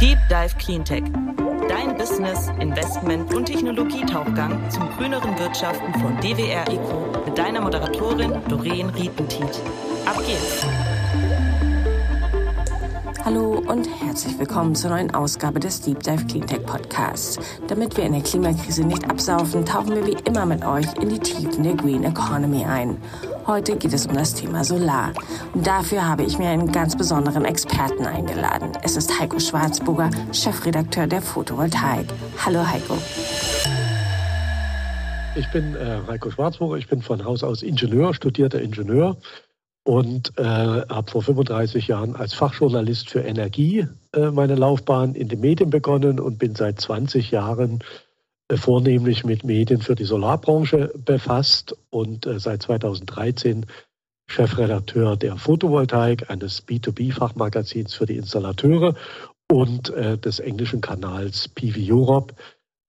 Deep Dive Cleantech. Dein Business, Investment und Technologietauchgang zum grüneren Wirtschaften von DWR Eco mit deiner Moderatorin Doreen Rietentiet. Ab geht's! Hallo und herzlich willkommen zur neuen Ausgabe des Deep Dive Cleantech Podcasts. Damit wir in der Klimakrise nicht absaufen, tauchen wir wie immer mit euch in die Tiefen der Green Economy ein. Heute geht es um das Thema Solar. Und dafür habe ich mir einen ganz besonderen Experten eingeladen. Es ist Heiko Schwarzburger, Chefredakteur der Photovoltaik. Hallo Heiko. Ich bin äh, Heiko Schwarzburger, ich bin von Haus aus Ingenieur, studierter Ingenieur und äh, habe vor 35 Jahren als Fachjournalist für Energie äh, meine Laufbahn in den Medien begonnen und bin seit 20 Jahren vornehmlich mit Medien für die Solarbranche befasst und äh, seit 2013 Chefredakteur der Photovoltaik, eines B2B-Fachmagazins für die Installateure und äh, des englischen Kanals PV Europe,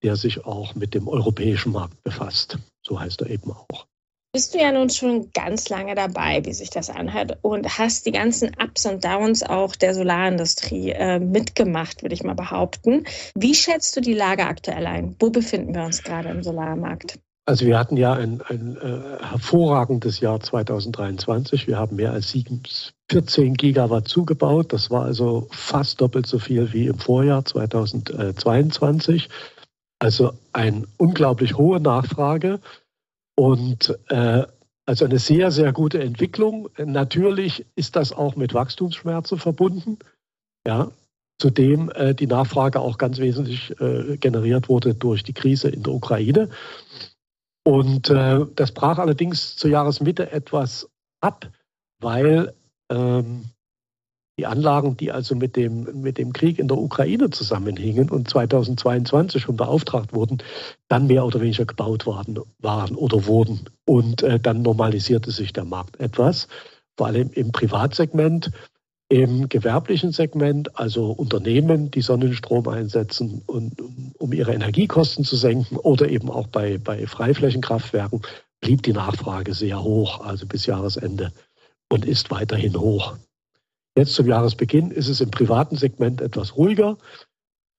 der sich auch mit dem europäischen Markt befasst. So heißt er eben auch bist du ja nun schon ganz lange dabei, wie sich das anhört, und hast die ganzen Ups und Downs auch der Solarindustrie äh, mitgemacht, würde ich mal behaupten. Wie schätzt du die Lage aktuell ein? Wo befinden wir uns gerade im Solarmarkt? Also wir hatten ja ein, ein äh, hervorragendes Jahr 2023. Wir haben mehr als 14 Gigawatt zugebaut. Das war also fast doppelt so viel wie im Vorjahr 2022. Also eine unglaublich hohe Nachfrage. Und äh, also eine sehr, sehr gute Entwicklung. Natürlich ist das auch mit Wachstumsschmerzen verbunden. Ja, zudem äh, die Nachfrage auch ganz wesentlich äh, generiert wurde durch die Krise in der Ukraine. Und äh, das brach allerdings zur Jahresmitte etwas ab, weil ähm, die Anlagen, die also mit dem, mit dem Krieg in der Ukraine zusammenhingen und 2022 schon beauftragt wurden, dann mehr oder weniger gebaut waren, waren oder wurden. Und äh, dann normalisierte sich der Markt etwas, vor allem im Privatsegment. Im gewerblichen Segment, also Unternehmen, die Sonnenstrom einsetzen, und, um ihre Energiekosten zu senken oder eben auch bei, bei Freiflächenkraftwerken, blieb die Nachfrage sehr hoch, also bis Jahresende und ist weiterhin hoch. Jetzt zum Jahresbeginn ist es im privaten Segment etwas ruhiger.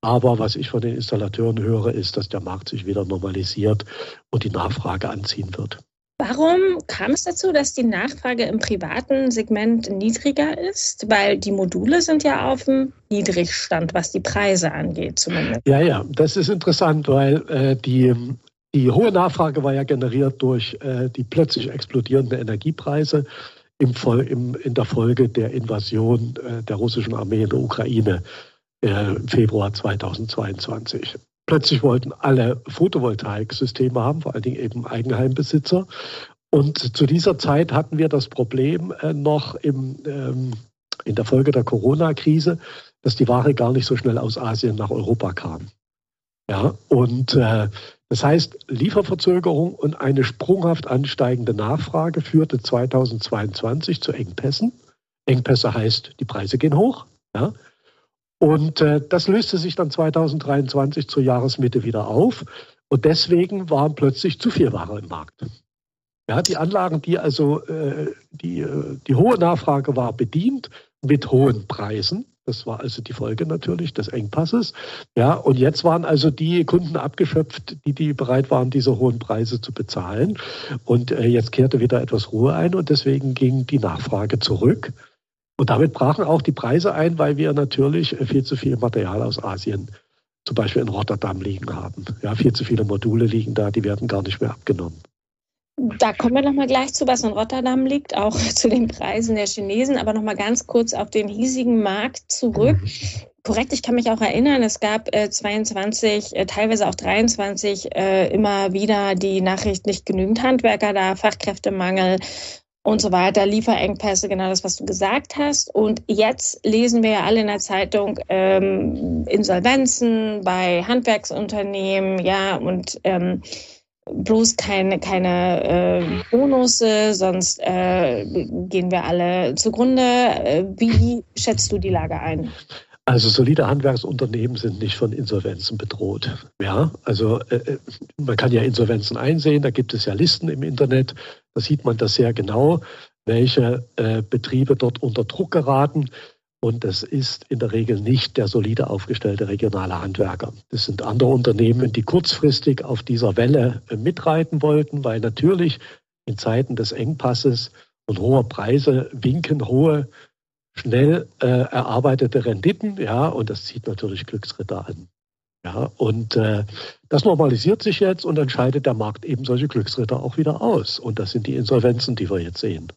Aber was ich von den Installateuren höre, ist, dass der Markt sich wieder normalisiert und die Nachfrage anziehen wird. Warum kam es dazu, dass die Nachfrage im privaten Segment niedriger ist? Weil die Module sind ja auf dem Niedrigstand, was die Preise angeht zumindest. Ja, ja, das ist interessant, weil äh, die, die hohe Nachfrage war ja generiert durch äh, die plötzlich explodierenden Energiepreise im, im, in der Folge der Invasion äh, der russischen Armee in der Ukraine äh, im Februar 2022. Plötzlich wollten alle Photovoltaiksysteme haben, vor allen Dingen eben Eigenheimbesitzer. Und zu dieser Zeit hatten wir das Problem äh, noch im, ähm, in der Folge der Corona-Krise, dass die Ware gar nicht so schnell aus Asien nach Europa kam. Ja, und äh, das heißt, Lieferverzögerung und eine sprunghaft ansteigende Nachfrage führte 2022 zu Engpässen. Engpässe heißt, die Preise gehen hoch. Ja? Und äh, das löste sich dann 2023 zur Jahresmitte wieder auf. Und deswegen waren plötzlich zu viel Ware im Markt. Ja, die Anlagen, die also äh, die, äh, die hohe Nachfrage war bedient mit hohen Preisen, das war also die Folge natürlich des Engpasses. Ja, und jetzt waren also die Kunden abgeschöpft, die, die bereit waren, diese hohen Preise zu bezahlen. Und äh, jetzt kehrte wieder etwas Ruhe ein und deswegen ging die Nachfrage zurück. Und damit brachen auch die Preise ein, weil wir natürlich viel zu viel Material aus Asien zum Beispiel in Rotterdam liegen haben. Ja, viel zu viele Module liegen da, die werden gar nicht mehr abgenommen. Da kommen wir nochmal gleich zu, was in Rotterdam liegt, auch zu den Preisen der Chinesen, aber nochmal ganz kurz auf den hiesigen Markt zurück. Korrekt, ich kann mich auch erinnern, es gab äh, 22, äh, teilweise auch 23 äh, immer wieder die Nachricht, nicht genügend Handwerker da, Fachkräftemangel und so weiter, Lieferengpässe, genau das, was du gesagt hast. Und jetzt lesen wir ja alle in der Zeitung ähm, Insolvenzen bei Handwerksunternehmen, ja, und ähm, bloß keine, keine äh, Bonusse, sonst äh, gehen wir alle zugrunde. Äh, wie schätzt du die Lage ein? Also solide Handwerksunternehmen sind nicht von Insolvenzen bedroht. Ja, also äh, äh, man kann ja Insolvenzen einsehen, da gibt es ja Listen im Internet, da sieht man das sehr genau, welche äh, Betriebe dort unter Druck geraten. Und das ist in der Regel nicht der solide aufgestellte regionale Handwerker. Das sind andere Unternehmen, die kurzfristig auf dieser Welle mitreiten wollten, weil natürlich in Zeiten des Engpasses und hoher Preise winken hohe, schnell äh, erarbeitete Renditen. Ja, und das zieht natürlich Glücksritter an. Ja, und äh, das normalisiert sich jetzt und dann scheidet der Markt eben solche Glücksritter auch wieder aus. Und das sind die Insolvenzen, die wir jetzt sehen.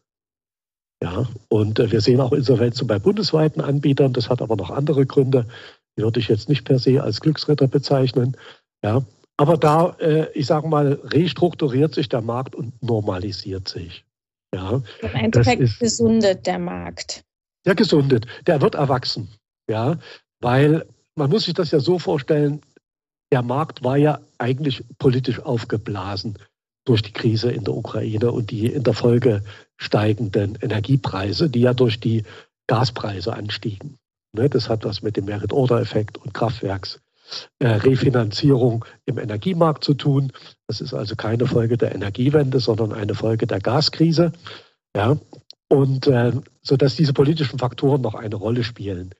Ja, und äh, wir sehen auch Insolvenzen bei bundesweiten Anbietern. Das hat aber noch andere Gründe. Die würde ich jetzt nicht per se als Glücksritter bezeichnen. Ja, aber da, äh, ich sage mal, restrukturiert sich der Markt und normalisiert sich. Ja, Im Endeffekt ist, gesundet der Markt. Der gesundet, der wird erwachsen. Ja, weil man muss sich das ja so vorstellen, der Markt war ja eigentlich politisch aufgeblasen durch die Krise in der Ukraine und die in der Folge steigenden Energiepreise, die ja durch die Gaspreise anstiegen. Ne, das hat was mit dem Merit-Order-Effekt und Kraftwerksrefinanzierung im Energiemarkt zu tun. Das ist also keine Folge der Energiewende, sondern eine Folge der Gaskrise. Ja, und äh, so dass diese politischen Faktoren noch eine Rolle spielen.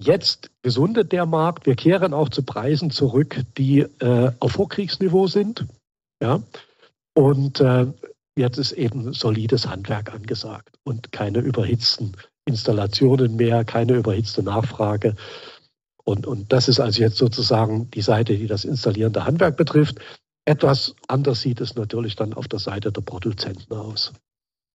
Jetzt gesundet der Markt. Wir kehren auch zu Preisen zurück, die äh, auf Vorkriegsniveau sind. Ja, und äh, jetzt ist eben solides Handwerk angesagt und keine überhitzten Installationen mehr, keine überhitzte Nachfrage. Und, und das ist also jetzt sozusagen die Seite, die das installierende Handwerk betrifft. Etwas anders sieht es natürlich dann auf der Seite der Produzenten aus.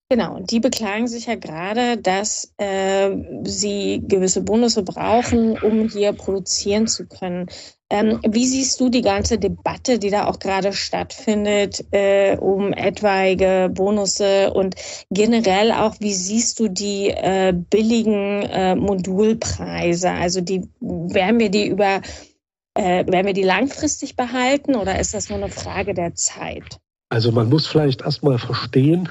Genau, und die beklagen sich ja gerade, dass äh, sie gewisse Bonusse brauchen, um hier produzieren zu können. Ähm, wie siehst du die ganze Debatte, die da auch gerade stattfindet, äh, um etwaige Bonusse und generell auch, wie siehst du die äh, billigen äh, Modulpreise? Also die werden wir die über äh, werden wir die langfristig behalten oder ist das nur eine Frage der Zeit? Also man muss vielleicht erstmal verstehen,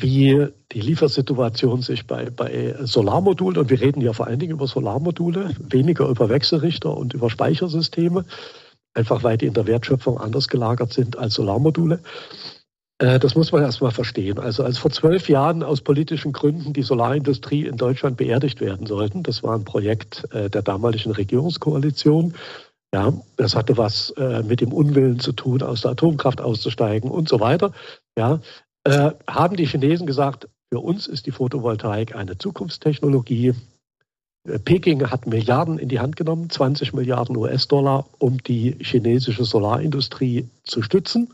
wie die Liefersituation sich bei, bei Solarmodulen, und wir reden ja vor allen Dingen über Solarmodule, weniger über Wechselrichter und über Speichersysteme, einfach weil die in der Wertschöpfung anders gelagert sind als Solarmodule. Äh, das muss man erstmal verstehen. Also als vor zwölf Jahren aus politischen Gründen die Solarindustrie in Deutschland beerdigt werden sollten, das war ein Projekt äh, der damaligen Regierungskoalition. Ja, das hatte was äh, mit dem Unwillen zu tun, aus der Atomkraft auszusteigen und so weiter. Ja, äh, haben die Chinesen gesagt, für uns ist die Photovoltaik eine Zukunftstechnologie. Äh, Peking hat Milliarden in die Hand genommen, 20 Milliarden US-Dollar, um die chinesische Solarindustrie zu stützen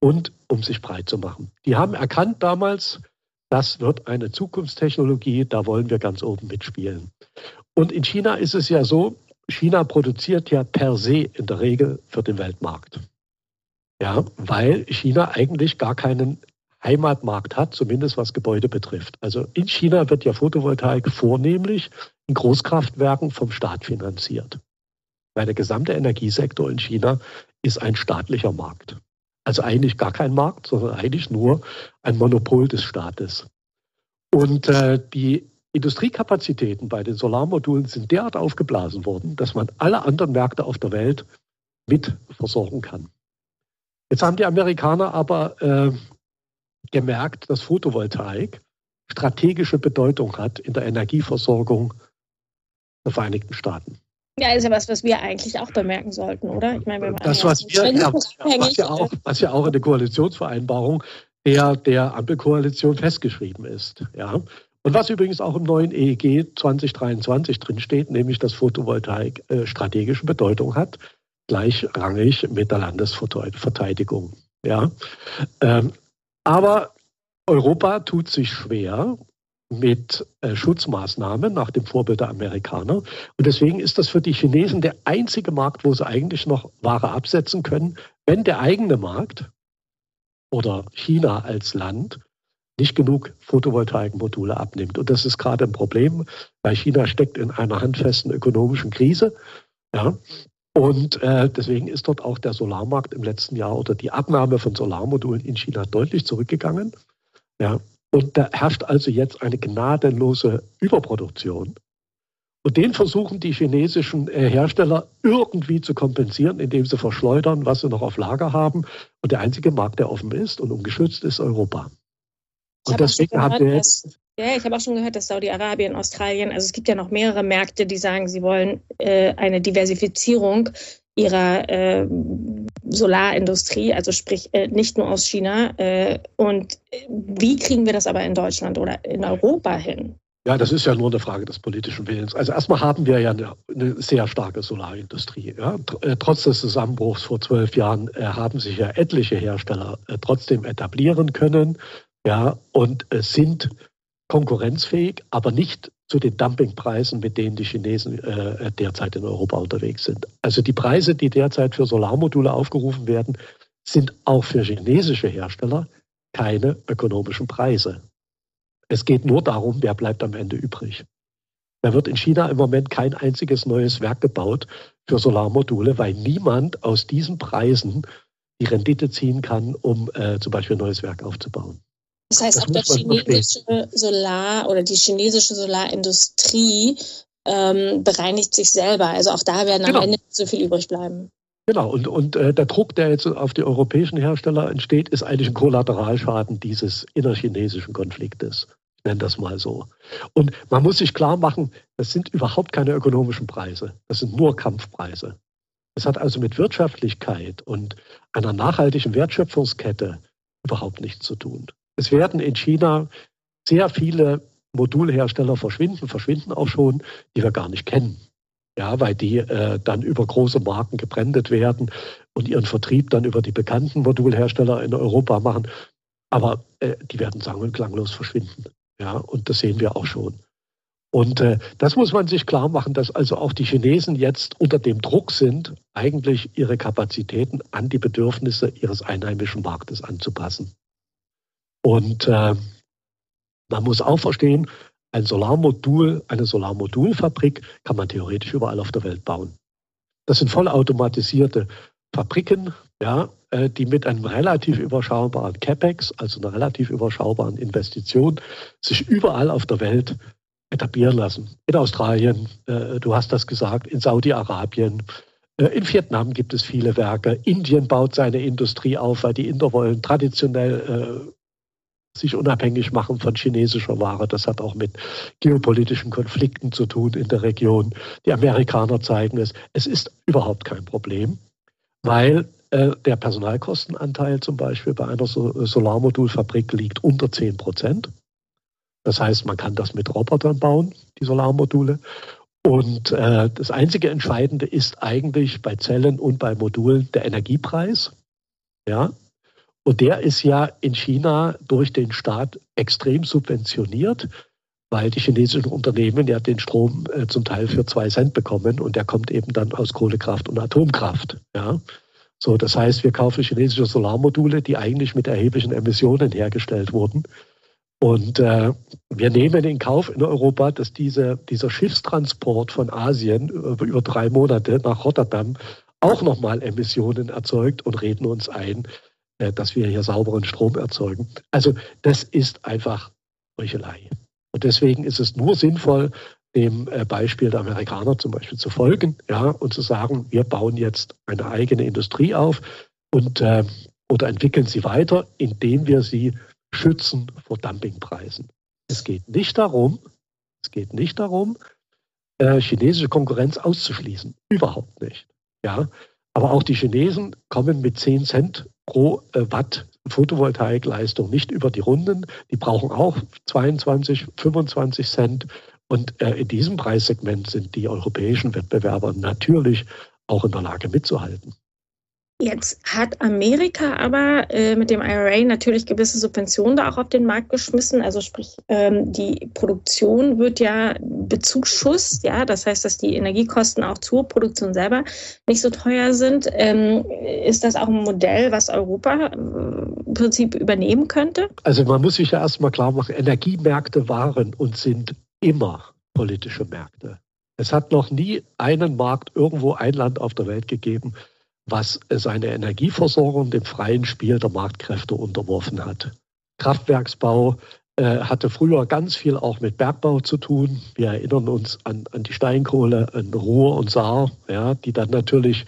und um sich breit zu machen. Die haben erkannt damals, das wird eine Zukunftstechnologie, da wollen wir ganz oben mitspielen. Und in China ist es ja so, China produziert ja per se in der Regel für den Weltmarkt. Ja, weil China eigentlich gar keinen Heimatmarkt hat, zumindest was Gebäude betrifft. Also in China wird ja Photovoltaik vornehmlich in Großkraftwerken vom Staat finanziert. Weil der gesamte Energiesektor in China ist ein staatlicher Markt. Also eigentlich gar kein Markt, sondern eigentlich nur ein Monopol des Staates. Und äh, die Industriekapazitäten bei den Solarmodulen sind derart aufgeblasen worden, dass man alle anderen Märkte auf der Welt mit versorgen kann. Jetzt haben die Amerikaner aber äh, gemerkt, dass Photovoltaik strategische Bedeutung hat in der Energieversorgung der Vereinigten Staaten. Ja, ist ja was, was wir eigentlich auch bemerken sollten, oder? Ich meine, wir das, was, wir, ja, was, ja auch, was ja auch in der Koalitionsvereinbarung der, der Ampelkoalition festgeschrieben ist. Ja. Und was übrigens auch im neuen EEG 2023 drinsteht, nämlich dass Photovoltaik äh, strategische Bedeutung hat, gleichrangig mit der Landesverteidigung. Ja. Ähm, aber Europa tut sich schwer mit äh, Schutzmaßnahmen nach dem Vorbild der Amerikaner. Und deswegen ist das für die Chinesen der einzige Markt, wo sie eigentlich noch Ware absetzen können, wenn der eigene Markt oder China als Land nicht genug Photovoltaikmodule abnimmt. Und das ist gerade ein Problem, weil China steckt in einer handfesten ökonomischen Krise. Ja, und äh, deswegen ist dort auch der Solarmarkt im letzten Jahr oder die Abnahme von Solarmodulen in China deutlich zurückgegangen. Ja. Und da herrscht also jetzt eine gnadenlose Überproduktion. Und den versuchen die chinesischen äh, Hersteller irgendwie zu kompensieren, indem sie verschleudern, was sie noch auf Lager haben. Und der einzige Markt, der offen ist und ungeschützt, ist Europa. Und deswegen gehört, haben wir jetzt Ja, ich habe auch schon gehört, dass Saudi-Arabien, Australien, also es gibt ja noch mehrere Märkte, die sagen, sie wollen äh, eine Diversifizierung ihrer äh, Solarindustrie, also sprich äh, nicht nur aus China. Äh, und wie kriegen wir das aber in Deutschland oder in Europa hin? Ja, das ist ja nur eine Frage des politischen Willens. Also erstmal haben wir ja eine, eine sehr starke Solarindustrie. Ja. Äh, trotz des Zusammenbruchs vor zwölf Jahren äh, haben sich ja etliche Hersteller äh, trotzdem etablieren können ja, und äh, sind konkurrenzfähig, aber nicht zu den Dumpingpreisen, mit denen die Chinesen äh, derzeit in Europa unterwegs sind. Also die Preise, die derzeit für Solarmodule aufgerufen werden, sind auch für chinesische Hersteller keine ökonomischen Preise. Es geht nur darum, wer bleibt am Ende übrig. Da wird in China im Moment kein einziges neues Werk gebaut für Solarmodule, weil niemand aus diesen Preisen die Rendite ziehen kann, um äh, zum Beispiel ein neues Werk aufzubauen. Das heißt, das auch das chinesische Solar oder die chinesische Solarindustrie ähm, bereinigt sich selber. Also auch da werden genau. am Ende nicht so viel übrig bleiben. Genau, und, und äh, der Druck, der jetzt auf die europäischen Hersteller entsteht, ist eigentlich ein Kollateralschaden dieses innerchinesischen Konfliktes. Ich nenne das mal so. Und man muss sich klar machen, das sind überhaupt keine ökonomischen Preise. Das sind nur Kampfpreise. Das hat also mit Wirtschaftlichkeit und einer nachhaltigen Wertschöpfungskette überhaupt nichts zu tun. Es werden in China sehr viele Modulhersteller verschwinden, verschwinden auch schon, die wir gar nicht kennen. Ja, weil die äh, dann über große Marken gebrandet werden und ihren Vertrieb dann über die bekannten Modulhersteller in Europa machen. Aber äh, die werden sang- und klanglos verschwinden. Ja, und das sehen wir auch schon. Und äh, das muss man sich klar machen, dass also auch die Chinesen jetzt unter dem Druck sind, eigentlich ihre Kapazitäten an die Bedürfnisse ihres einheimischen Marktes anzupassen. Und äh, man muss auch verstehen, ein Solarmodul, eine Solarmodulfabrik kann man theoretisch überall auf der Welt bauen. Das sind vollautomatisierte Fabriken, ja, äh, die mit einem relativ überschaubaren CapEx, also einer relativ überschaubaren Investition, sich überall auf der Welt etablieren lassen. In Australien, äh, du hast das gesagt, in Saudi-Arabien, äh, in Vietnam gibt es viele Werke. Indien baut seine Industrie auf, weil die Inder wollen traditionell sich unabhängig machen von chinesischer Ware. Das hat auch mit geopolitischen Konflikten zu tun in der Region. Die Amerikaner zeigen es. Es ist überhaupt kein Problem, weil äh, der Personalkostenanteil zum Beispiel bei einer Solarmodulfabrik liegt unter 10 Prozent. Das heißt, man kann das mit Robotern bauen, die Solarmodule. Und äh, das einzige Entscheidende ist eigentlich bei Zellen und bei Modulen der Energiepreis. Ja, und der ist ja in China durch den Staat extrem subventioniert, weil die chinesischen Unternehmen ja den Strom äh, zum Teil für zwei Cent bekommen und der kommt eben dann aus Kohlekraft und Atomkraft. Ja. So, das heißt, wir kaufen chinesische Solarmodule, die eigentlich mit erheblichen Emissionen hergestellt wurden. Und äh, wir nehmen in Kauf in Europa, dass diese, dieser Schiffstransport von Asien über, über drei Monate nach Rotterdam auch nochmal Emissionen erzeugt und reden uns ein, dass wir hier sauberen Strom erzeugen. Also das ist einfach Heuchelei. Und deswegen ist es nur sinnvoll, dem äh, Beispiel der Amerikaner zum Beispiel zu folgen, ja, und zu sagen, wir bauen jetzt eine eigene Industrie auf und äh, oder entwickeln sie weiter, indem wir sie schützen vor Dumpingpreisen. Es geht nicht darum, es geht nicht darum, äh, chinesische Konkurrenz auszuschließen. Überhaupt nicht. Ja, aber auch die Chinesen kommen mit 10 Cent pro äh, Watt Photovoltaikleistung nicht über die Runden. Die brauchen auch 22, 25 Cent. Und äh, in diesem Preissegment sind die europäischen Wettbewerber natürlich auch in der Lage mitzuhalten. Jetzt hat Amerika aber äh, mit dem IRA natürlich gewisse Subventionen da auch auf den Markt geschmissen. Also sprich, ähm, die Produktion wird ja bezuschusst, ja, das heißt, dass die Energiekosten auch zur Produktion selber nicht so teuer sind. Ähm, ist das auch ein Modell, was Europa äh, im Prinzip übernehmen könnte? Also man muss sich ja erstmal klar machen, Energiemärkte waren und sind immer politische Märkte. Es hat noch nie einen Markt irgendwo ein Land auf der Welt gegeben, was seine Energieversorgung dem freien Spiel der Marktkräfte unterworfen hat. Kraftwerksbau äh, hatte früher ganz viel auch mit Bergbau zu tun. Wir erinnern uns an, an die Steinkohle, an Ruhr und Saar, ja, die dann natürlich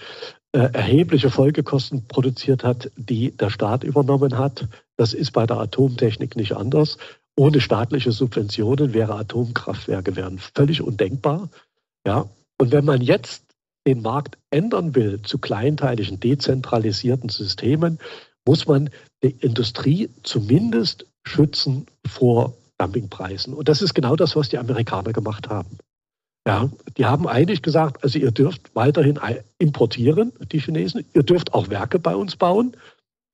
äh, erhebliche Folgekosten produziert hat, die der Staat übernommen hat. Das ist bei der Atomtechnik nicht anders. ohne staatliche Subventionen wäre Atomkraftwerke wären völlig undenkbar. Ja, und wenn man jetzt den Markt ändern will zu kleinteiligen, dezentralisierten Systemen, muss man die Industrie zumindest schützen vor Dumpingpreisen. Und das ist genau das, was die Amerikaner gemacht haben. Ja, die haben eigentlich gesagt, also ihr dürft weiterhin importieren, die Chinesen, ihr dürft auch Werke bei uns bauen,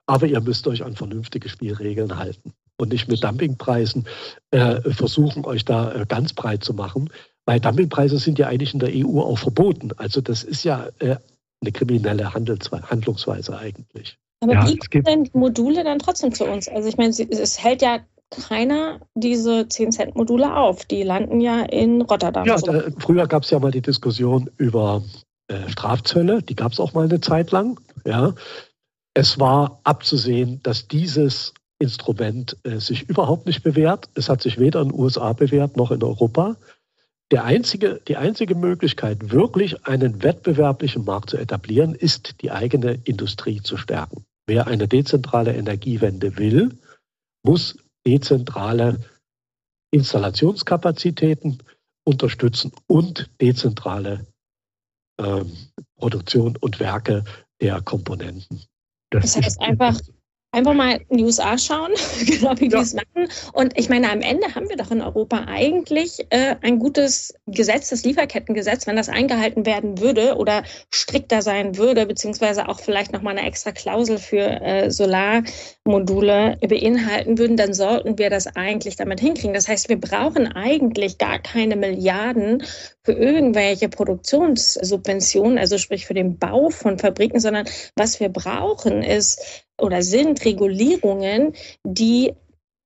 aber ihr müsst euch an vernünftige Spielregeln halten und nicht mit Dumpingpreisen äh, versuchen, euch da äh, ganz breit zu machen. Weil Dumpingpreise sind ja eigentlich in der EU auch verboten. Also das ist ja äh, eine kriminelle Handlungsweise eigentlich. Aber ja, wie kommen denn die Module dann trotzdem zu uns? Also ich meine, es hält ja keiner diese 10-Cent-Module auf. Die landen ja in Rotterdam. Ja, da, früher gab es ja mal die Diskussion über äh, Strafzölle. Die gab es auch mal eine Zeit lang. Ja. Es war abzusehen, dass dieses Instrument äh, sich überhaupt nicht bewährt. Es hat sich weder in den USA bewährt noch in Europa. Der einzige, die einzige Möglichkeit, wirklich einen wettbewerblichen Markt zu etablieren, ist, die eigene Industrie zu stärken. Wer eine dezentrale Energiewende will, muss dezentrale Installationskapazitäten unterstützen und dezentrale ähm, Produktion und Werke der Komponenten. Das, das heißt einfach Einfach mal in die USA schauen, genau wie ja. die es machen. Und ich meine, am Ende haben wir doch in Europa eigentlich äh, ein gutes Gesetz, das Lieferkettengesetz, wenn das eingehalten werden würde oder strikter sein würde, beziehungsweise auch vielleicht nochmal eine extra Klausel für äh, Solarmodule beinhalten würden, dann sollten wir das eigentlich damit hinkriegen. Das heißt, wir brauchen eigentlich gar keine Milliarden für irgendwelche Produktionssubventionen, also sprich für den Bau von Fabriken, sondern was wir brauchen ist oder sind Regulierungen, die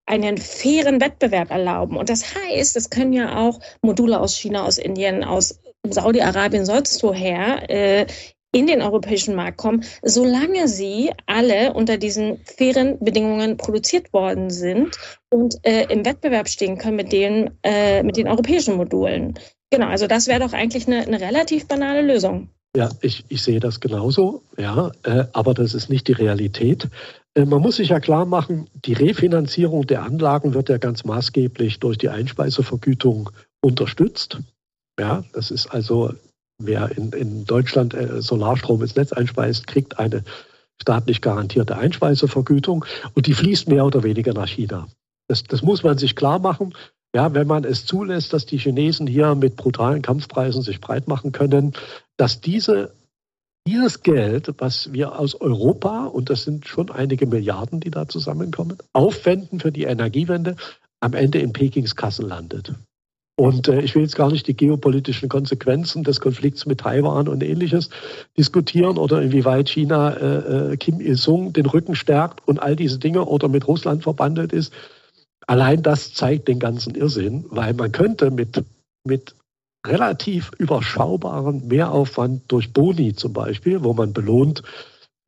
einen fairen Wettbewerb erlauben. Und das heißt, es können ja auch Module aus China, aus Indien, aus Saudi-Arabien, sonst woher äh, in den europäischen Markt kommen, solange sie alle unter diesen fairen Bedingungen produziert worden sind und äh, im Wettbewerb stehen können mit den, äh, mit den europäischen Modulen. Genau, also das wäre doch eigentlich eine, eine relativ banale Lösung. Ja, ich, ich sehe das genauso, ja, äh, aber das ist nicht die Realität. Äh, man muss sich ja klar machen, die Refinanzierung der Anlagen wird ja ganz maßgeblich durch die Einspeisevergütung unterstützt. Ja, das ist also, wer in, in Deutschland äh, Solarstrom ins Netz einspeist, kriegt eine staatlich garantierte Einspeisevergütung und die fließt mehr oder weniger nach China. Das, das muss man sich klar machen. Ja, wenn man es zulässt, dass die Chinesen hier mit brutalen Kampfpreisen sich breit machen können, dass diese, dieses Geld, was wir aus Europa, und das sind schon einige Milliarden, die da zusammenkommen, aufwenden für die Energiewende, am Ende in Pekings Kassen landet. Und äh, ich will jetzt gar nicht die geopolitischen Konsequenzen des Konflikts mit Taiwan und ähnliches diskutieren oder inwieweit China äh, äh Kim Il-sung den Rücken stärkt und all diese Dinge oder mit Russland verbandelt ist. Allein das zeigt den ganzen Irrsinn, weil man könnte mit, mit relativ überschaubaren Mehraufwand durch Boni zum Beispiel, wo man belohnt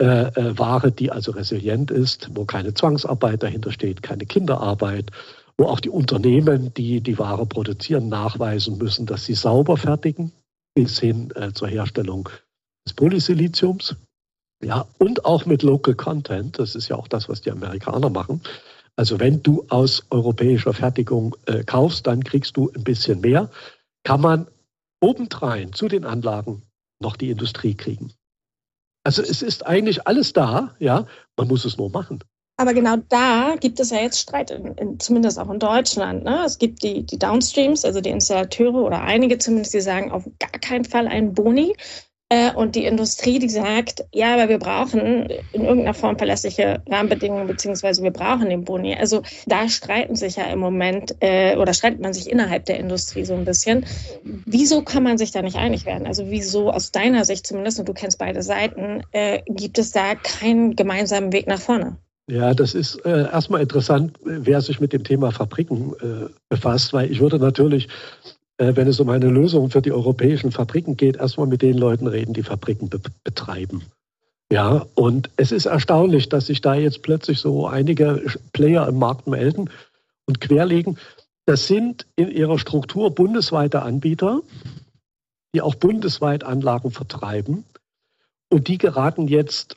äh, äh, Ware, die also resilient ist, wo keine Zwangsarbeit dahinter steht, keine Kinderarbeit, wo auch die Unternehmen, die die Ware produzieren, nachweisen müssen, dass sie sauber fertigen, bis hin äh, zur Herstellung des Polysiliziums. Ja, und auch mit Local Content, das ist ja auch das, was die Amerikaner machen. Also wenn du aus europäischer Fertigung äh, kaufst, dann kriegst du ein bisschen mehr. Kann man obendrein zu den Anlagen noch die Industrie kriegen. Also es ist eigentlich alles da, ja, man muss es nur machen. Aber genau da gibt es ja jetzt Streit, in, in, zumindest auch in Deutschland. Ne? Es gibt die, die Downstreams, also die Installateure oder einige zumindest, die sagen auf gar keinen Fall einen Boni. Äh, und die Industrie, die sagt, ja, aber wir brauchen in irgendeiner Form verlässliche Rahmenbedingungen, beziehungsweise wir brauchen den Boni. Also da streiten sich ja im Moment äh, oder streitet man sich innerhalb der Industrie so ein bisschen. Wieso kann man sich da nicht einig werden? Also wieso aus deiner Sicht zumindest, und du kennst beide Seiten, äh, gibt es da keinen gemeinsamen Weg nach vorne? Ja, das ist äh, erstmal interessant, wer sich mit dem Thema Fabriken äh, befasst, weil ich würde natürlich äh, wenn es um eine Lösung für die europäischen Fabriken geht, erstmal mit den Leuten reden, die Fabriken be betreiben. Ja, und es ist erstaunlich, dass sich da jetzt plötzlich so einige Player im Markt melden und querlegen. Das sind in ihrer Struktur bundesweite Anbieter, die auch bundesweit Anlagen vertreiben. Und die geraten jetzt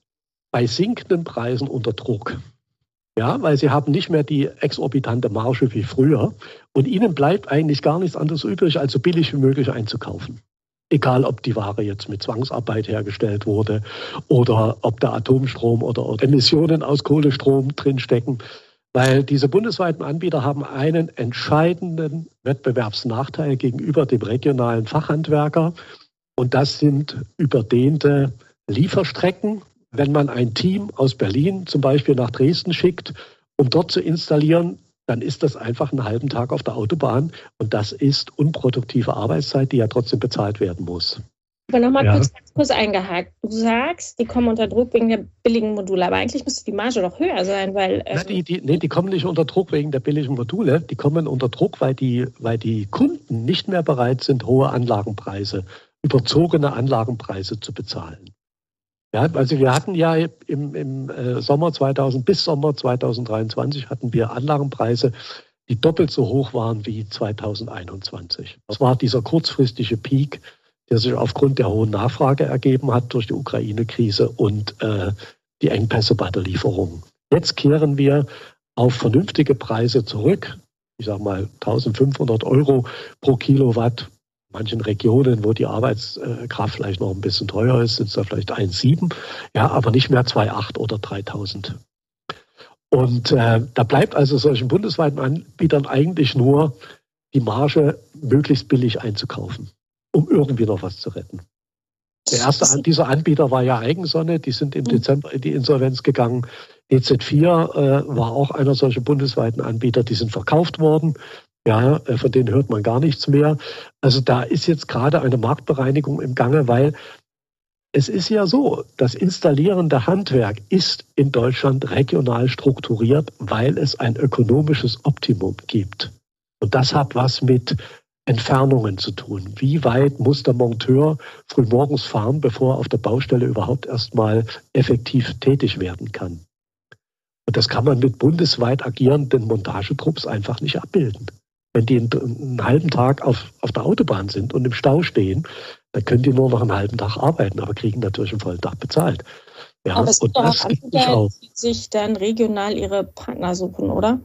bei sinkenden Preisen unter Druck. Ja, weil sie haben nicht mehr die exorbitante Marge wie früher. Und ihnen bleibt eigentlich gar nichts anderes übrig, als so billig wie möglich einzukaufen. Egal, ob die Ware jetzt mit Zwangsarbeit hergestellt wurde oder ob da Atomstrom oder Emissionen aus Kohlestrom drinstecken. Weil diese bundesweiten Anbieter haben einen entscheidenden Wettbewerbsnachteil gegenüber dem regionalen Fachhandwerker. Und das sind überdehnte Lieferstrecken. Wenn man ein Team aus Berlin zum Beispiel nach Dresden schickt, um dort zu installieren, dann ist das einfach einen halben Tag auf der Autobahn und das ist unproduktive Arbeitszeit, die ja trotzdem bezahlt werden muss. Aber nochmal ja. kurz, kurz eingehakt. Du sagst, die kommen unter Druck wegen der billigen Module, aber eigentlich müsste die Marge doch höher sein, weil. Ähm Na, die, die, nee, die kommen nicht unter Druck wegen der billigen Module, die kommen unter Druck, weil die, weil die Kunden nicht mehr bereit sind, hohe Anlagenpreise, überzogene Anlagenpreise zu bezahlen. Ja, also wir hatten ja im, im äh, Sommer 2000 bis Sommer 2023 hatten wir Anlagenpreise, die doppelt so hoch waren wie 2021. Das war dieser kurzfristige Peak, der sich aufgrund der hohen Nachfrage ergeben hat durch die Ukraine-Krise und äh, die Engpässe bei der Lieferung. Jetzt kehren wir auf vernünftige Preise zurück. Ich sage mal 1500 Euro pro Kilowatt manchen Regionen, wo die Arbeitskraft vielleicht noch ein bisschen teuer ist, sind es da vielleicht 1,7, ja, aber nicht mehr 2,8 oder 3.000. Und äh, da bleibt also solchen bundesweiten Anbietern eigentlich nur die Marge möglichst billig einzukaufen, um irgendwie noch was zu retten. Der erste dieser Anbieter war ja Eigensonne, die sind im mhm. Dezember in die Insolvenz gegangen. EZ4 äh, war auch einer solcher bundesweiten Anbieter, die sind verkauft worden. Ja, äh, von denen hört man gar nichts mehr. Also da ist jetzt gerade eine Marktbereinigung im Gange, weil es ist ja so, das installierende Handwerk ist in Deutschland regional strukturiert, weil es ein ökonomisches Optimum gibt. Und das hat was mit Entfernungen zu tun. Wie weit muss der Monteur frühmorgens fahren, bevor er auf der Baustelle überhaupt erstmal effektiv tätig werden kann? Und das kann man mit bundesweit agierenden Montagetrupps einfach nicht abbilden. Wenn die einen halben Tag auf, auf der Autobahn sind und im Stau stehen, dann können die nur noch einen halben Tag arbeiten, aber kriegen natürlich einen vollen Tag bezahlt. Ja, aber es und gibt das gibt auch. die sich dann regional ihre Partner suchen, oder?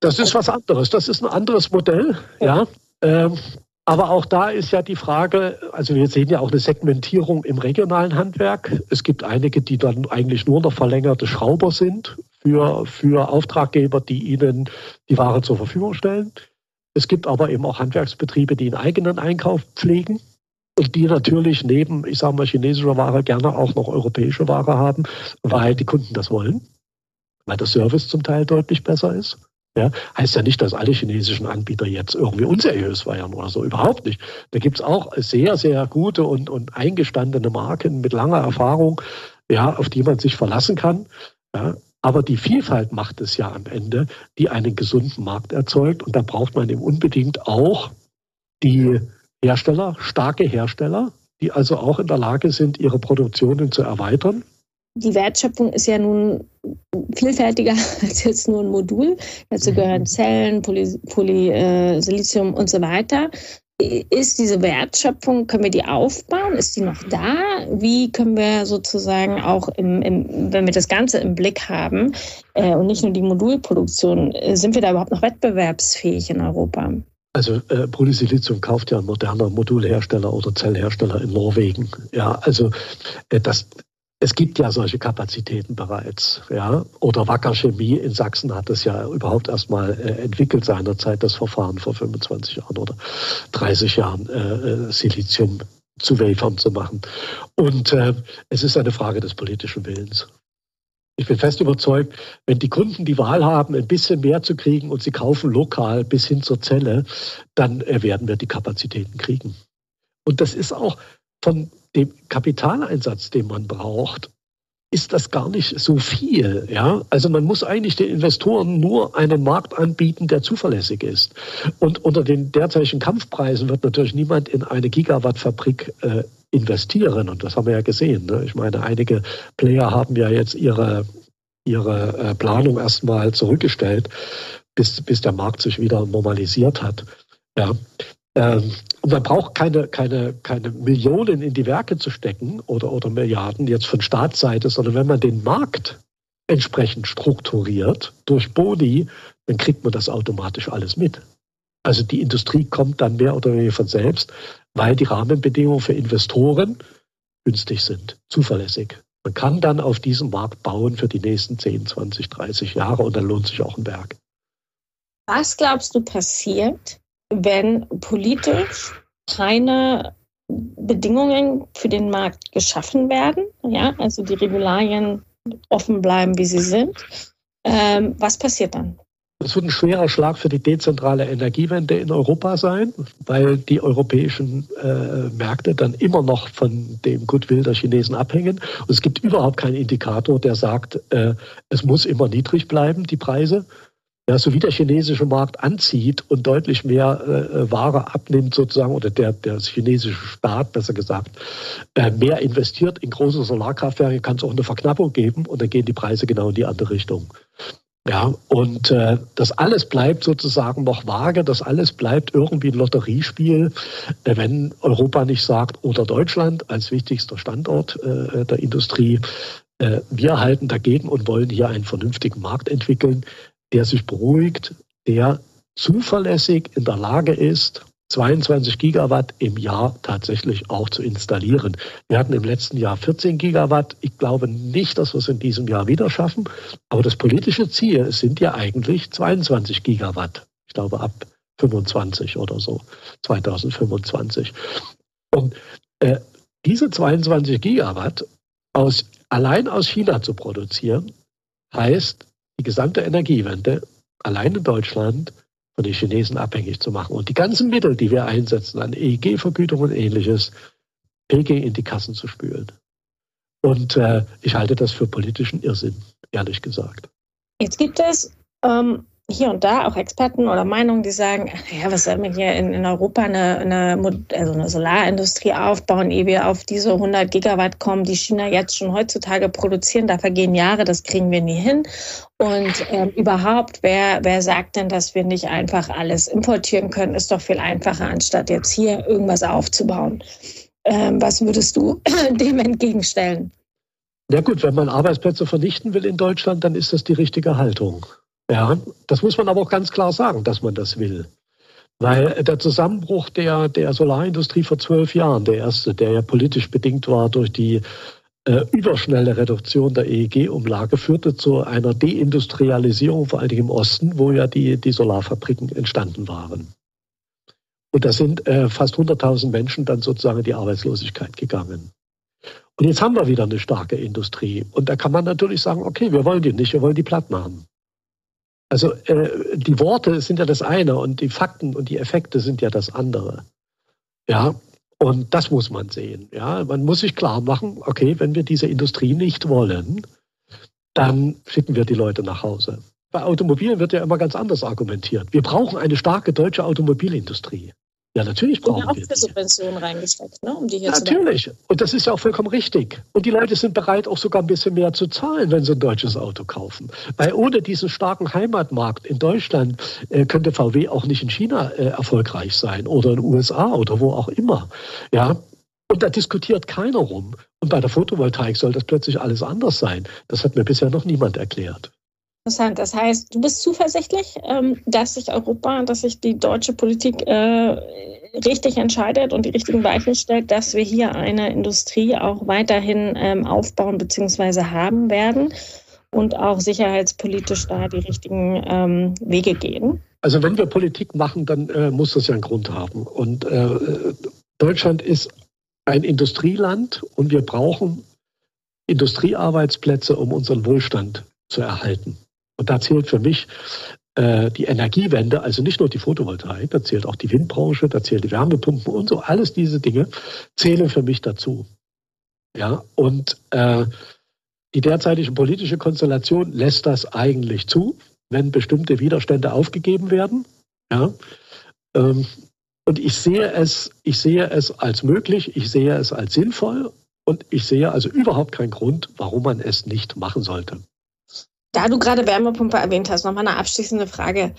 Das ist was anderes. Das ist ein anderes Modell, ja. ja. Ähm, aber auch da ist ja die Frage, also wir sehen ja auch eine Segmentierung im regionalen Handwerk. Es gibt einige, die dann eigentlich nur noch verlängerte Schrauber sind für, für Auftraggeber, die ihnen die Ware zur Verfügung stellen. Es gibt aber eben auch Handwerksbetriebe, die einen eigenen Einkauf pflegen und die natürlich neben, ich sage mal, chinesischer Ware gerne auch noch europäische Ware haben, weil die Kunden das wollen, weil der Service zum Teil deutlich besser ist. Ja, heißt ja nicht, dass alle chinesischen Anbieter jetzt irgendwie unseriös wären oder so, überhaupt nicht. Da gibt es auch sehr, sehr gute und, und eingestandene Marken mit langer Erfahrung, ja, auf die man sich verlassen kann. Ja, aber die Vielfalt macht es ja am Ende, die einen gesunden Markt erzeugt. Und da braucht man eben unbedingt auch die Hersteller, starke Hersteller, die also auch in der Lage sind, ihre Produktionen zu erweitern. Die Wertschöpfung ist ja nun vielfältiger als jetzt nur ein Modul. Dazu gehören Zellen, Polysilizium Poly, äh, und so weiter ist diese Wertschöpfung, können wir die aufbauen? Ist die noch da? Wie können wir sozusagen auch, im, im, wenn wir das Ganze im Blick haben äh, und nicht nur die Modulproduktion, äh, sind wir da überhaupt noch wettbewerbsfähig in Europa? Also äh, Polysilizium kauft ja ein moderner Modulhersteller oder Zellhersteller in Norwegen. Ja, also äh, das, es gibt ja solche Kapazitäten bereits, ja. Oder Wacker Chemie in Sachsen hat es ja überhaupt erstmal äh, entwickelt seinerzeit, das Verfahren vor 25 Jahren oder 30 Jahren, äh, äh, Silizium zu Wafern zu machen. Und äh, es ist eine Frage des politischen Willens. Ich bin fest überzeugt, wenn die Kunden die Wahl haben, ein bisschen mehr zu kriegen und sie kaufen lokal bis hin zur Zelle, dann äh, werden wir die Kapazitäten kriegen. Und das ist auch von dem Kapitaleinsatz, den man braucht, ist das gar nicht so viel. Ja? Also man muss eigentlich den Investoren nur einen Markt anbieten, der zuverlässig ist. Und unter den derzeitigen Kampfpreisen wird natürlich niemand in eine Gigawattfabrik äh, investieren. Und das haben wir ja gesehen. Ne? Ich meine, einige Player haben ja jetzt ihre, ihre äh, Planung erstmal zurückgestellt, bis, bis der Markt sich wieder normalisiert hat. Ja. Ähm, und man braucht keine, keine, keine Millionen in die Werke zu stecken oder, oder Milliarden jetzt von Staatsseite, sondern wenn man den Markt entsprechend strukturiert durch Boni, dann kriegt man das automatisch alles mit. Also die Industrie kommt dann mehr oder weniger von selbst, weil die Rahmenbedingungen für Investoren günstig sind, zuverlässig. Man kann dann auf diesem Markt bauen für die nächsten 10, 20, 30 Jahre und dann lohnt sich auch ein Werk. Was glaubst du passiert, wenn politisch keine Bedingungen für den Markt geschaffen werden? Ja, also die Regularien offen bleiben, wie sie sind. Ähm, was passiert dann? Es wird ein schwerer Schlag für die dezentrale Energiewende in Europa sein, weil die europäischen äh, Märkte dann immer noch von dem Goodwill der Chinesen abhängen. Und es gibt überhaupt keinen Indikator, der sagt, äh, es muss immer niedrig bleiben, die Preise. Ja, so wie der chinesische Markt anzieht und deutlich mehr äh, Ware abnimmt sozusagen, oder der, der chinesische Staat, besser gesagt, äh, mehr investiert in große Solarkraftwerke, kann es auch eine Verknappung geben und dann gehen die Preise genau in die andere Richtung. Ja, und äh, das alles bleibt sozusagen noch vage, das alles bleibt irgendwie ein Lotteriespiel, äh, wenn Europa nicht sagt, oder Deutschland als wichtigster Standort äh, der Industrie, äh, wir halten dagegen und wollen hier einen vernünftigen Markt entwickeln, der sich beruhigt, der zuverlässig in der Lage ist, 22 Gigawatt im Jahr tatsächlich auch zu installieren. Wir hatten im letzten Jahr 14 Gigawatt. Ich glaube nicht, dass wir es in diesem Jahr wieder schaffen. Aber das politische Ziel sind ja eigentlich 22 Gigawatt. Ich glaube ab 25 oder so, 2025. Und äh, diese 22 Gigawatt aus, allein aus China zu produzieren, heißt die gesamte Energiewende allein in Deutschland von den Chinesen abhängig zu machen. Und die ganzen Mittel, die wir einsetzen an EEG-Vergütung und ähnliches, PG in die Kassen zu spülen. Und äh, ich halte das für politischen Irrsinn, ehrlich gesagt. Jetzt gibt es ähm, hier und da auch Experten oder Meinungen, die sagen, ja, was soll man hier in, in Europa eine, eine, also eine Solarindustrie aufbauen, ehe wir auf diese 100 Gigawatt kommen, die China jetzt schon heutzutage produzieren. Da vergehen Jahre, das kriegen wir nie hin. Und ähm, überhaupt, wer, wer sagt denn, dass wir nicht einfach alles importieren können, ist doch viel einfacher, anstatt jetzt hier irgendwas aufzubauen. Ähm, was würdest du dem entgegenstellen? Ja gut, wenn man Arbeitsplätze vernichten will in Deutschland, dann ist das die richtige Haltung. Ja, das muss man aber auch ganz klar sagen, dass man das will. Weil der Zusammenbruch der, der Solarindustrie vor zwölf Jahren, der erste, der ja politisch bedingt war durch die äh, überschnelle Reduktion der EEG-Umlage, führte zu einer Deindustrialisierung, vor allem im Osten, wo ja die, die Solarfabriken entstanden waren. Und da sind äh, fast 100.000 Menschen dann sozusagen in die Arbeitslosigkeit gegangen. Und jetzt haben wir wieder eine starke Industrie. Und da kann man natürlich sagen, okay, wir wollen die nicht, wir wollen die platt machen. Also äh, die Worte sind ja das eine und die Fakten und die Effekte sind ja das andere. Ja, und das muss man sehen. Ja, man muss sich klar machen, okay, wenn wir diese Industrie nicht wollen, dann schicken wir die Leute nach Hause. Bei Automobilen wird ja immer ganz anders argumentiert. Wir brauchen eine starke deutsche Automobilindustrie. Ja, natürlich brauchen wir. auch für Subventionen reingesteckt, ne? um die hier Natürlich. Zu und das ist ja auch vollkommen richtig. Und die Leute sind bereit, auch sogar ein bisschen mehr zu zahlen, wenn sie ein deutsches Auto kaufen. Weil ohne diesen starken Heimatmarkt in Deutschland äh, könnte VW auch nicht in China äh, erfolgreich sein oder in den USA oder wo auch immer. Ja. Und da diskutiert keiner rum. Und bei der Photovoltaik soll das plötzlich alles anders sein. Das hat mir bisher noch niemand erklärt. Interessant. Das heißt, du bist zuversichtlich, ähm, dass sich Europa, dass sich die deutsche Politik äh, richtig entscheidet und die richtigen Weichen stellt, dass wir hier eine Industrie auch weiterhin ähm, aufbauen bzw. haben werden und auch sicherheitspolitisch da die richtigen ähm, Wege gehen? Also wenn wir Politik machen, dann äh, muss das ja einen Grund haben. Und äh, Deutschland ist ein Industrieland und wir brauchen Industriearbeitsplätze, um unseren Wohlstand zu erhalten. Und da zählt für mich äh, die Energiewende, also nicht nur die Photovoltaik, da zählt auch die Windbranche, da zählt die Wärmepumpen und so, alles diese Dinge zählen für mich dazu. Ja, und äh, die derzeitige politische Konstellation lässt das eigentlich zu, wenn bestimmte Widerstände aufgegeben werden. Ja, ähm, und ich sehe es, ich sehe es als möglich, ich sehe es als sinnvoll und ich sehe also überhaupt keinen Grund, warum man es nicht machen sollte. Da du gerade Wärmepumpe erwähnt hast, nochmal eine abschließende Frage.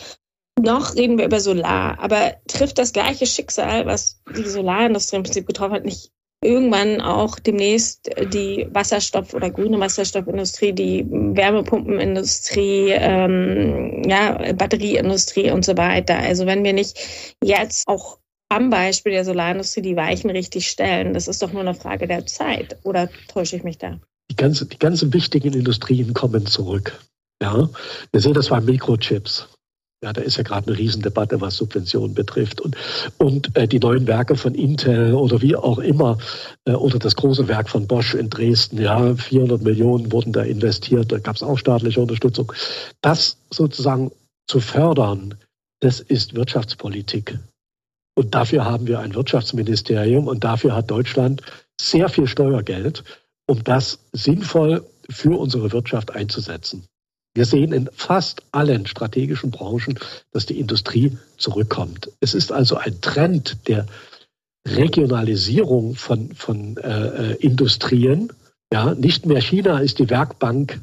Noch reden wir über Solar, aber trifft das gleiche Schicksal, was die Solarindustrie im Prinzip getroffen hat, nicht irgendwann auch demnächst die Wasserstoff- oder grüne Wasserstoffindustrie, die Wärmepumpenindustrie, ähm, ja, Batterieindustrie und so weiter. Also wenn wir nicht jetzt auch am Beispiel der Solarindustrie die Weichen richtig stellen, das ist doch nur eine Frage der Zeit. Oder täusche ich mich da? Die, ganze, die ganzen wichtigen Industrien kommen zurück. Ja, wir sehen das bei Mikrochips. Ja, da ist ja gerade eine Riesendebatte, was Subventionen betrifft. Und, und äh, die neuen Werke von Intel oder wie auch immer, äh, oder das große Werk von Bosch in Dresden, ja, 400 Millionen wurden da investiert, da gab es auch staatliche Unterstützung. Das sozusagen zu fördern, das ist Wirtschaftspolitik. Und dafür haben wir ein Wirtschaftsministerium und dafür hat Deutschland sehr viel Steuergeld, um das sinnvoll für unsere Wirtschaft einzusetzen. Wir sehen in fast allen strategischen Branchen, dass die Industrie zurückkommt. Es ist also ein Trend der Regionalisierung von, von äh, äh, Industrien. Ja, nicht mehr China ist die Werkbank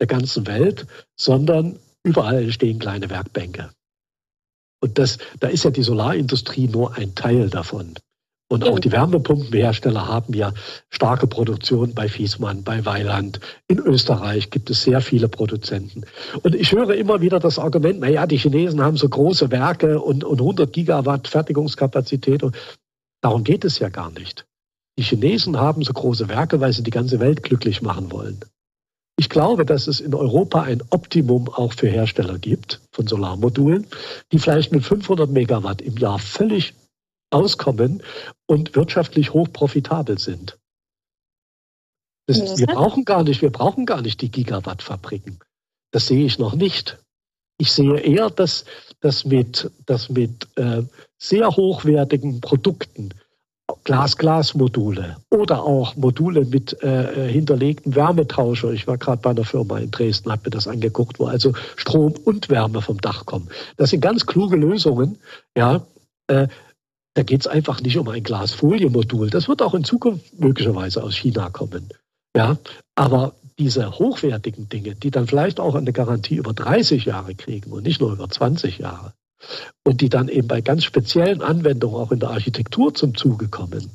der ganzen Welt, sondern überall entstehen kleine Werkbänke. Und das, da ist ja die Solarindustrie nur ein Teil davon. Und auch die Wärmepumpenhersteller haben ja starke Produktion bei Fiesmann, bei Weiland. In Österreich gibt es sehr viele Produzenten. Und ich höre immer wieder das Argument, naja, die Chinesen haben so große Werke und, und 100 Gigawatt Fertigungskapazität. Und darum geht es ja gar nicht. Die Chinesen haben so große Werke, weil sie die ganze Welt glücklich machen wollen. Ich glaube, dass es in Europa ein Optimum auch für Hersteller gibt von Solarmodulen, die vielleicht mit 500 Megawatt im Jahr völlig auskommen und wirtschaftlich hoch profitabel sind. Das, wir brauchen gar nicht, wir brauchen gar nicht die Gigawatt-Fabriken. Das sehe ich noch nicht. Ich sehe eher, dass, dass mit, dass mit äh, sehr hochwertigen Produkten, Glas-Glas-Module oder auch Module mit äh, äh hinterlegten Wärmetauscher. Ich war gerade bei einer Firma in Dresden, habe mir das angeguckt, wo also Strom und Wärme vom Dach kommen. Das sind ganz kluge Lösungen, ja, äh, da geht es einfach nicht um ein Glasfolienmodul. Das wird auch in Zukunft möglicherweise aus China kommen. Ja, aber diese hochwertigen Dinge, die dann vielleicht auch eine Garantie über 30 Jahre kriegen und nicht nur über 20 Jahre und die dann eben bei ganz speziellen Anwendungen auch in der Architektur zum Zuge kommen,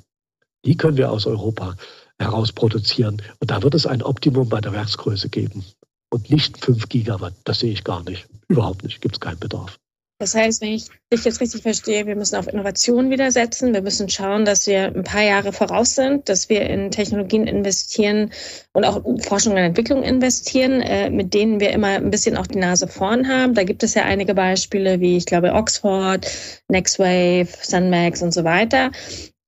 die können wir aus Europa heraus produzieren. Und da wird es ein Optimum bei der Werksgröße geben. Und nicht 5 Gigawatt. Das sehe ich gar nicht. Überhaupt nicht. Gibt es keinen Bedarf. Das heißt, wenn ich dich jetzt richtig verstehe, wir müssen auf Innovation wieder setzen. Wir müssen schauen, dass wir ein paar Jahre voraus sind, dass wir in Technologien investieren und auch Forschung und Entwicklung investieren, äh, mit denen wir immer ein bisschen auch die Nase vorn haben. Da gibt es ja einige Beispiele, wie ich glaube Oxford, Nextwave, Sunmax und so weiter.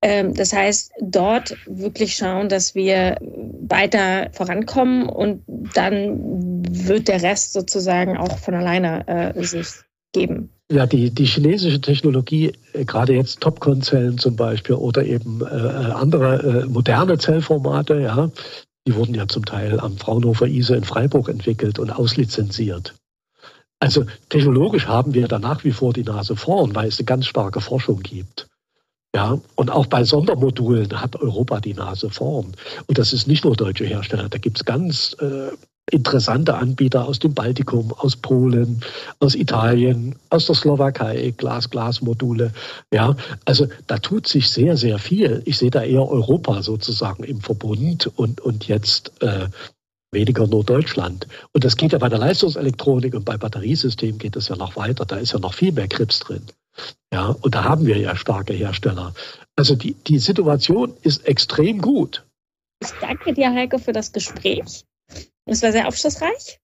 Ähm, das heißt, dort wirklich schauen, dass wir weiter vorankommen und dann wird der Rest sozusagen auch von alleine äh, sich geben. Ja, die, die chinesische Technologie, äh, gerade jetzt Topcon-Zellen zum Beispiel oder eben äh, äh, andere äh, moderne Zellformate, ja, die wurden ja zum Teil am Fraunhofer ISE in Freiburg entwickelt und auslizenziert. Also technologisch haben wir da nach wie vor die Nase vorn, weil es eine ganz starke Forschung gibt. Ja, und auch bei Sondermodulen hat Europa die Nase vorn. Und das ist nicht nur deutsche Hersteller, da gibt es ganz äh, interessante Anbieter aus dem Baltikum, aus Polen, aus Italien, aus der Slowakei, Glas-Glas-Module. Ja, also da tut sich sehr, sehr viel. Ich sehe da eher Europa sozusagen im Verbund und, und jetzt äh, weniger nur Deutschland. Und das geht ja bei der Leistungselektronik und bei Batteriesystemen geht es ja noch weiter. Da ist ja noch viel mehr Krips drin. Ja, und da haben wir ja starke Hersteller. Also die, die Situation ist extrem gut. Ich danke dir, Heike, für das Gespräch. Es war sehr aufschlussreich.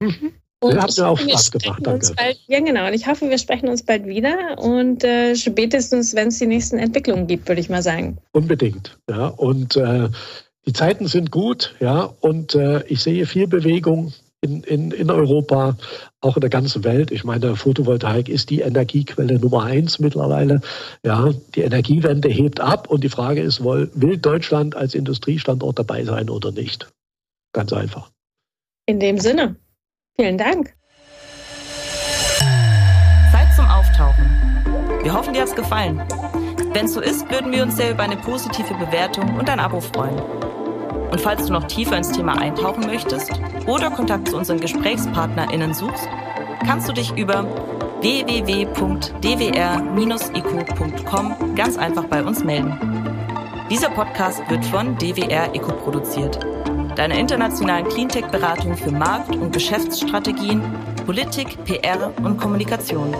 Mhm. Und mir auch Spaß gemacht, danke. Bald, ja, genau. Und ich hoffe, wir sprechen uns bald wieder und äh, spätestens, wenn es die nächsten Entwicklungen gibt, würde ich mal sagen. Unbedingt, ja. Und äh, die Zeiten sind gut, ja. Und äh, ich sehe viel Bewegung in, in, in Europa, auch in der ganzen Welt. Ich meine, Photovoltaik ist die Energiequelle Nummer eins mittlerweile. Ja, die Energiewende hebt ab und die Frage ist, will Deutschland als Industriestandort dabei sein oder nicht? Ganz einfach. In dem Sinne, vielen Dank. Zeit zum Auftauchen. Wir hoffen, dir hat's gefallen. Wenn es so ist, würden wir uns sehr über eine positive Bewertung und ein Abo freuen. Und falls du noch tiefer ins Thema eintauchen möchtest oder Kontakt zu unseren GesprächspartnerInnen suchst, kannst du dich über www.dwr-iq.com ganz einfach bei uns melden. Dieser Podcast wird von DWR Eco produziert, deiner internationalen Cleantech-Beratung für Markt- und Geschäftsstrategien, Politik, PR und Kommunikation.